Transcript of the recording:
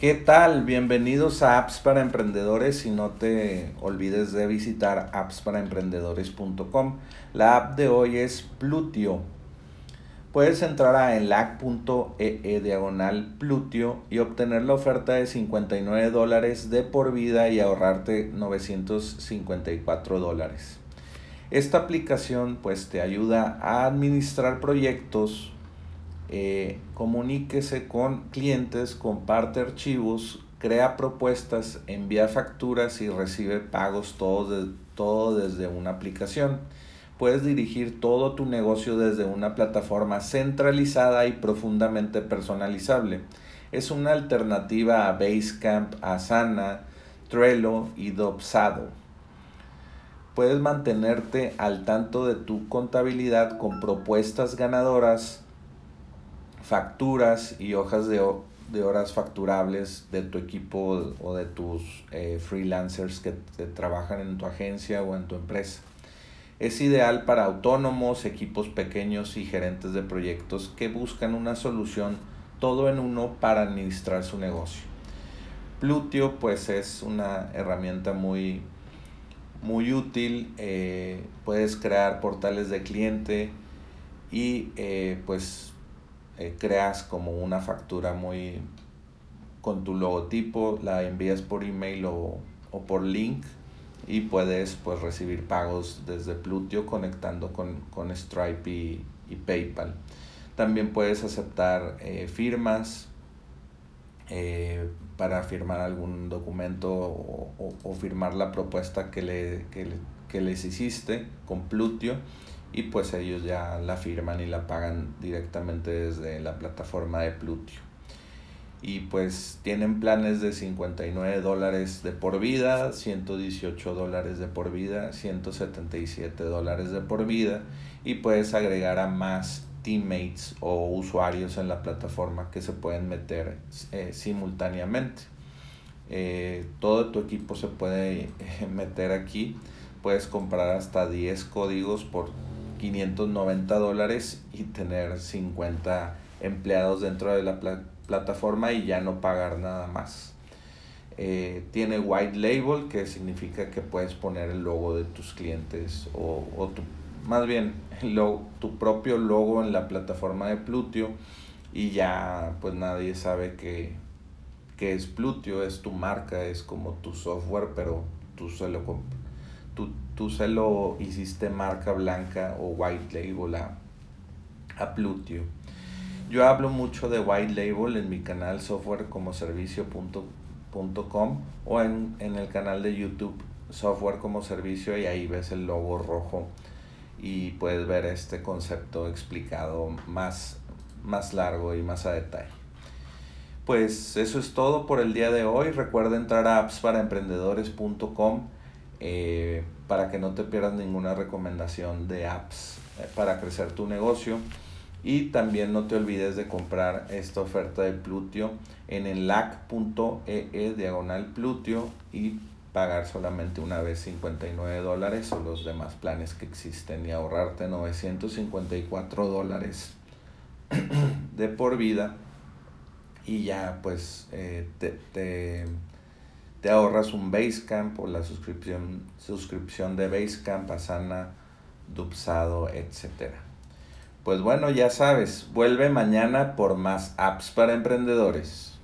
¿Qué tal? Bienvenidos a Apps para Emprendedores y no te olvides de visitar appsparaemprendedores.com. La app de hoy es Plutio. Puedes entrar a elac.ee diagonal Plutio y obtener la oferta de 59 dólares de por vida y ahorrarte 954 dólares. Esta aplicación pues te ayuda a administrar proyectos eh, comuníquese con clientes, comparte archivos, crea propuestas, envía facturas y recibe pagos todo, todo desde una aplicación. Puedes dirigir todo tu negocio desde una plataforma centralizada y profundamente personalizable. Es una alternativa a Basecamp, Asana, Trello y Dopsado. Puedes mantenerte al tanto de tu contabilidad con propuestas ganadoras facturas y hojas de, horas facturables de tu equipo o de tus eh, freelancers que trabajan en tu agencia o en tu empresa. Es ideal para autónomos, equipos pequeños y gerentes de proyectos que buscan una solución todo en uno para administrar su negocio. Plutio pues es una herramienta muy, muy útil, eh, puedes crear portales de cliente y eh, pues eh, creas como una factura muy con tu logotipo, la envías por email o, por link y puedes pues recibir pagos desde Plutio conectando con, Stripe y, PayPal. También puedes aceptar eh, firmas eh, para firmar algún documento o, firmar la propuesta que, le, que les hiciste con Plutio y pues ellos ya la firman y la pagan directamente desde la plataforma de Plutio. Y pues tienen planes de 59 dólares de por vida, 118 dólares de por vida, 177 dólares de por vida y puedes agregar a más teammates o usuarios en la plataforma que se pueden meter eh, simultáneamente. Eh, todo tu equipo se puede eh, meter aquí. Puedes comprar hasta 10 códigos por 590 dólares y tener 50 empleados dentro de la plataforma y ya no pagar nada más. Eh, tiene white label que significa que puedes poner el logo de tus clientes o, o tu, más bien tu propio logo en la plataforma de Plutio y ya pues nadie sabe que, que es Plutio, es tu marca, es como tu software, pero tú se lo tú, se lo hiciste marca blanca o white label a, a Plutio. Yo hablo mucho de white label en mi canal softwarecomoservicio.com o en, en el canal de YouTube software como servicio y ahí ves el logo rojo y puedes ver este concepto explicado más, más largo y más a detalle. Pues eso es todo por el día de hoy. Recuerda entrar a appsparaemprendedores.com eh, para que no te pierdas ninguna recomendación de apps eh, para crecer tu negocio. Y también no te olvides de comprar esta oferta de Plutio en el lac.ee e diagonal Plutio y pagar solamente una vez 59 dólares o los demás planes que existen y ahorrarte 954 dólares de por vida y ya pues eh, te te ahorras un Basecamp o la suscripción, suscripción de Basecamp, Asana, Dupsado, etc. Pues bueno, ya sabes, vuelve mañana por más apps para emprendedores.